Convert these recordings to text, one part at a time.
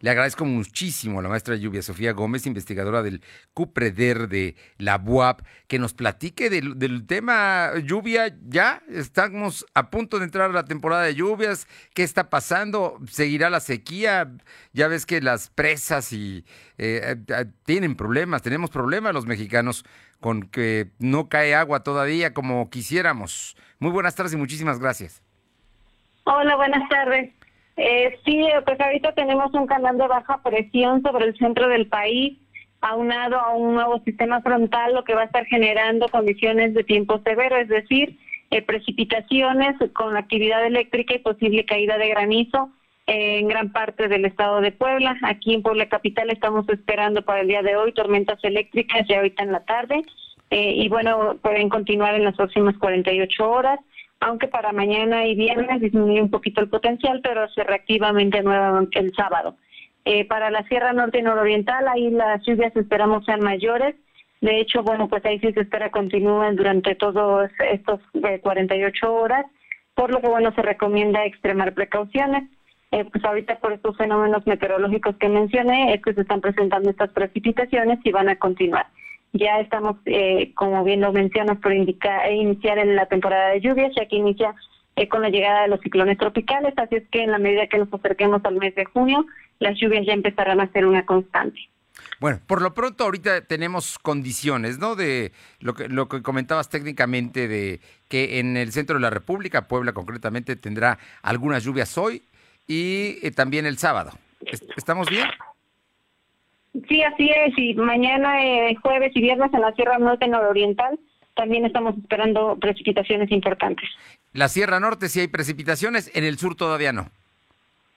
Le agradezco muchísimo a la maestra Lluvia Sofía Gómez, investigadora del CUPREDER de la BUAP, que nos platique del, del, tema lluvia. Ya estamos a punto de entrar a la temporada de lluvias. ¿Qué está pasando? ¿Seguirá la sequía? Ya ves que las presas y eh, eh, tienen problemas, tenemos problemas los mexicanos con que no cae agua todavía como quisiéramos. Muy buenas tardes y muchísimas gracias. Hola, buenas tardes. Eh, sí, pues ahorita tenemos un canal de baja presión sobre el centro del país, aunado a un nuevo sistema frontal, lo que va a estar generando condiciones de tiempo severo, es decir, eh, precipitaciones con actividad eléctrica y posible caída de granizo en gran parte del estado de Puebla. Aquí en Puebla Capital estamos esperando para el día de hoy tormentas eléctricas ya ahorita en la tarde eh, y bueno, pueden continuar en las próximas 48 horas aunque para mañana y viernes disminuye un poquito el potencial, pero se reactivamente nuevamente el sábado. Eh, para la Sierra Norte y Nororiental, ahí las lluvias esperamos sean mayores. De hecho, bueno, pues ahí sí se espera continúen durante todos estos 48 eh, horas, por lo que, bueno, se recomienda extremar precauciones. Eh, pues ahorita por estos fenómenos meteorológicos que mencioné, es que se están presentando estas precipitaciones y van a continuar. Ya estamos, eh, como bien lo mencionas, por indicar, e iniciar en la temporada de lluvias, ya que inicia eh, con la llegada de los ciclones tropicales, así es que en la medida que nos acerquemos al mes de junio, las lluvias ya empezarán a ser una constante. Bueno, por lo pronto ahorita tenemos condiciones, ¿no? De lo que, lo que comentabas técnicamente de que en el centro de la República, Puebla concretamente, tendrá algunas lluvias hoy y eh, también el sábado. ¿Estamos bien? Sí, así es. Y mañana, eh, jueves y viernes en la Sierra Norte Nororiental también estamos esperando precipitaciones importantes. La Sierra Norte sí hay precipitaciones, en el sur todavía no.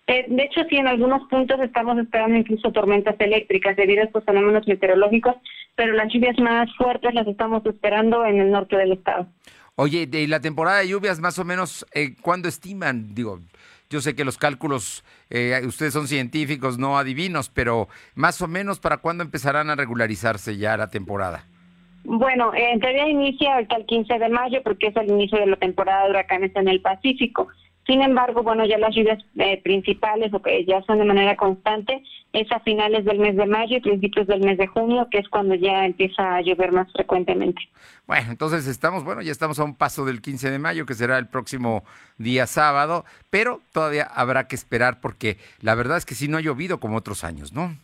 Eh, de hecho, sí, en algunos puntos estamos esperando incluso tormentas eléctricas debido a estos fenómenos meteorológicos, pero las lluvias más fuertes las estamos esperando en el norte del estado. Oye, de la temporada de lluvias, más o menos, eh, ¿cuándo estiman? Digo, yo sé que los cálculos, eh, ustedes son científicos, no adivinos, pero más o menos para cuándo empezarán a regularizarse ya la temporada. Bueno, en teoría inicia hasta el 15 de mayo porque es el inicio de la temporada de huracanes en el Pacífico. Sin embargo, bueno, ya las lluvias eh, principales o que ya son de manera constante es a finales del mes de mayo y principios del mes de junio, que es cuando ya empieza a llover más frecuentemente. Bueno, entonces estamos, bueno, ya estamos a un paso del 15 de mayo, que será el próximo día sábado, pero todavía habrá que esperar porque la verdad es que sí no ha llovido como otros años, ¿no?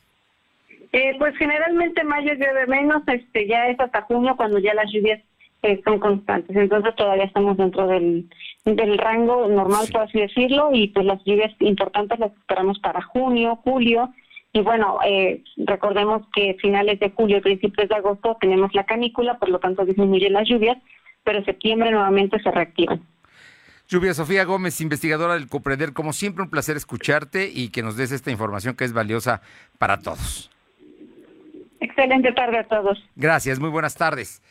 Eh, pues generalmente mayo llueve menos, este ya es hasta junio cuando ya las lluvias eh, son constantes. Entonces todavía estamos dentro del, del rango normal, por así decirlo, y pues las lluvias importantes las esperamos para junio, julio. Y bueno, eh, recordemos que finales de julio y principios de agosto tenemos la canícula, por lo tanto disminuyen las lluvias, pero en septiembre nuevamente se reactivan. Lluvia Sofía Gómez, investigadora del COPREDER, como siempre un placer escucharte y que nos des esta información que es valiosa para todos. Excelente tarde a todos. Gracias, muy buenas tardes.